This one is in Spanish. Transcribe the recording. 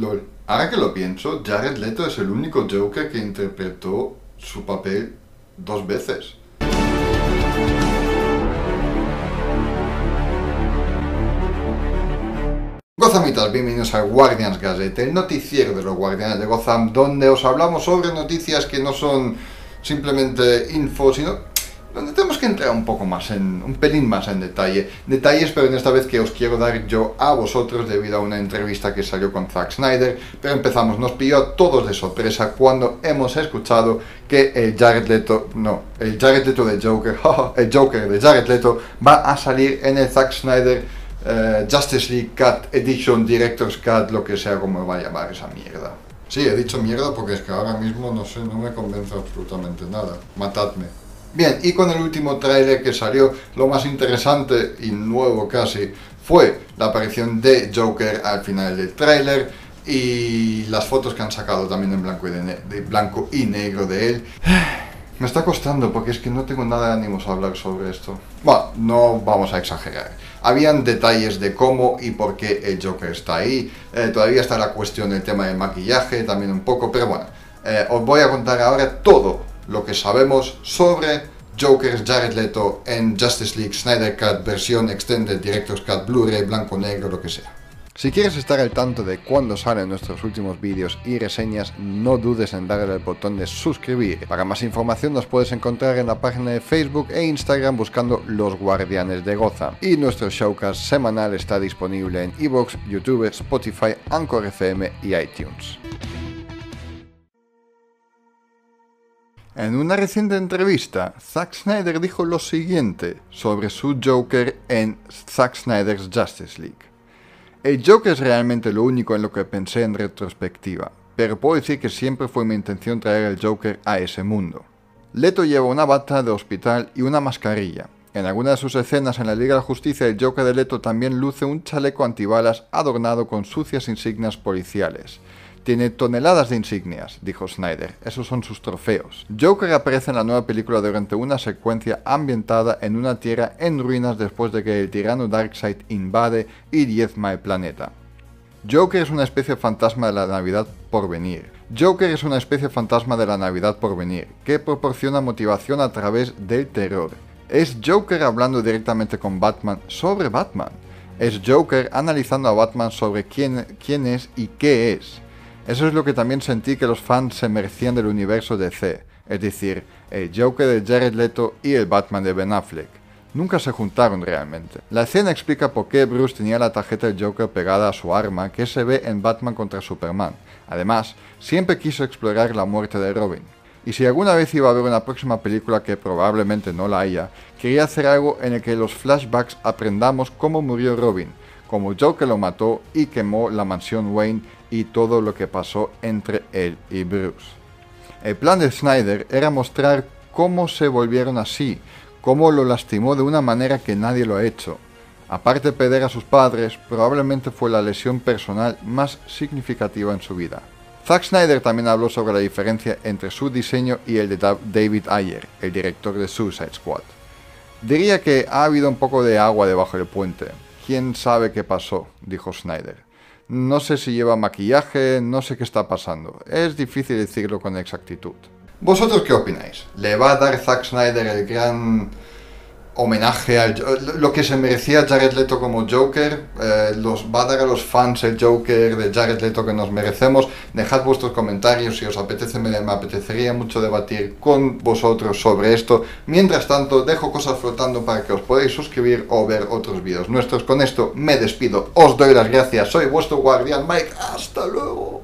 LOL. Ahora que lo pienso, Jared Leto es el único Joker que interpretó su papel dos veces. Gothamitas, bienvenidos a Guardians Gazette, el noticiero de los Guardianes de Gotham, donde os hablamos sobre noticias que no son simplemente info, sino donde tenemos que entrar un poco más en, un pelín más en detalle. Detalles, pero en esta vez que os quiero dar yo a vosotros debido a una entrevista que salió con Zack Snyder. Pero empezamos, nos pilló a todos de sorpresa cuando hemos escuchado que el Jared Leto, no, el Jared Leto de Joker, el Joker de Jared Leto va a salir en el Zack Snyder eh, Justice League Cut Edition, Director's Cut, lo que sea como va a llamar esa mierda. Sí, he dicho mierda porque es que ahora mismo no sé, no me convence absolutamente nada. Matadme. Bien, y con el último tráiler que salió, lo más interesante y nuevo casi fue la aparición de Joker al final del tráiler y las fotos que han sacado también en blanco y, negro de él. Me está costando porque es que no tengo nada de ánimos a hablar sobre esto. Bueno, no vamos a exagerar. Habían detalles de cómo y por qué el Joker está ahí. Eh, todavía está la cuestión del tema del maquillaje, también un poco, pero bueno. Eh, os voy a contar ahora todo lo que sabemos sobre Joker Jared Leto en Justice League Snyder Cut versión Extended Director's Cut Blu-ray blanco negro lo que sea. Si quieres estar al tanto de cuándo salen nuestros últimos vídeos y reseñas, no dudes en darle al botón de suscribir. Para más información nos puedes encontrar en la página de Facebook e Instagram buscando Los Guardianes de Goza. Y nuestro showcast semanal está disponible en Evox, YouTube, Spotify, Anchor FM y iTunes. En una reciente entrevista, Zack Snyder dijo lo siguiente sobre su Joker en Zack Snyder's Justice League. El Joker es realmente lo único en lo que pensé en retrospectiva, pero puedo decir que siempre fue mi intención traer al Joker a ese mundo. Leto lleva una bata de hospital y una mascarilla. En alguna de sus escenas en la Liga de la Justicia, el Joker de Leto también luce un chaleco antibalas adornado con sucias insignias policiales. Tiene toneladas de insignias, dijo Snyder. Esos son sus trofeos. Joker aparece en la nueva película durante una secuencia ambientada en una tierra en ruinas después de que el tirano Darkseid invade y diezma el planeta. Joker es una especie fantasma de la Navidad por venir. Joker es una especie fantasma de la Navidad por venir, que proporciona motivación a través del terror. Es Joker hablando directamente con Batman sobre Batman. Es Joker analizando a Batman sobre quién, quién es y qué es. Eso es lo que también sentí que los fans se merecían del universo DC, es decir, el Joker de Jared Leto y el Batman de Ben Affleck. Nunca se juntaron realmente. La escena explica por qué Bruce tenía la tarjeta del Joker pegada a su arma que se ve en Batman contra Superman. Además, siempre quiso explorar la muerte de Robin. Y si alguna vez iba a haber una próxima película que probablemente no la haya, quería hacer algo en el que los flashbacks aprendamos cómo murió Robin, como Joker lo mató y quemó la mansión Wayne y todo lo que pasó entre él y Bruce. El plan de Snyder era mostrar cómo se volvieron así, cómo lo lastimó de una manera que nadie lo ha hecho. Aparte de perder a sus padres, probablemente fue la lesión personal más significativa en su vida. Zack Snyder también habló sobre la diferencia entre su diseño y el de David Ayer, el director de Suicide Squad. Diría que ha habido un poco de agua debajo del puente. ¿Quién sabe qué pasó? dijo Snyder. No sé si lleva maquillaje, no sé qué está pasando. Es difícil decirlo con exactitud. ¿Vosotros qué opináis? ¿Le va a dar Zack Snyder el gran homenaje a lo que se merecía Jared Leto como Joker, eh, los va a dar a los fans el Joker de Jared Leto que nos merecemos. Dejad vuestros comentarios si os apetece, me, me apetecería mucho debatir con vosotros sobre esto. Mientras tanto, dejo cosas flotando para que os podáis suscribir o ver otros vídeos nuestros. Con esto me despido, os doy las gracias, soy vuestro guardián Mike, hasta luego.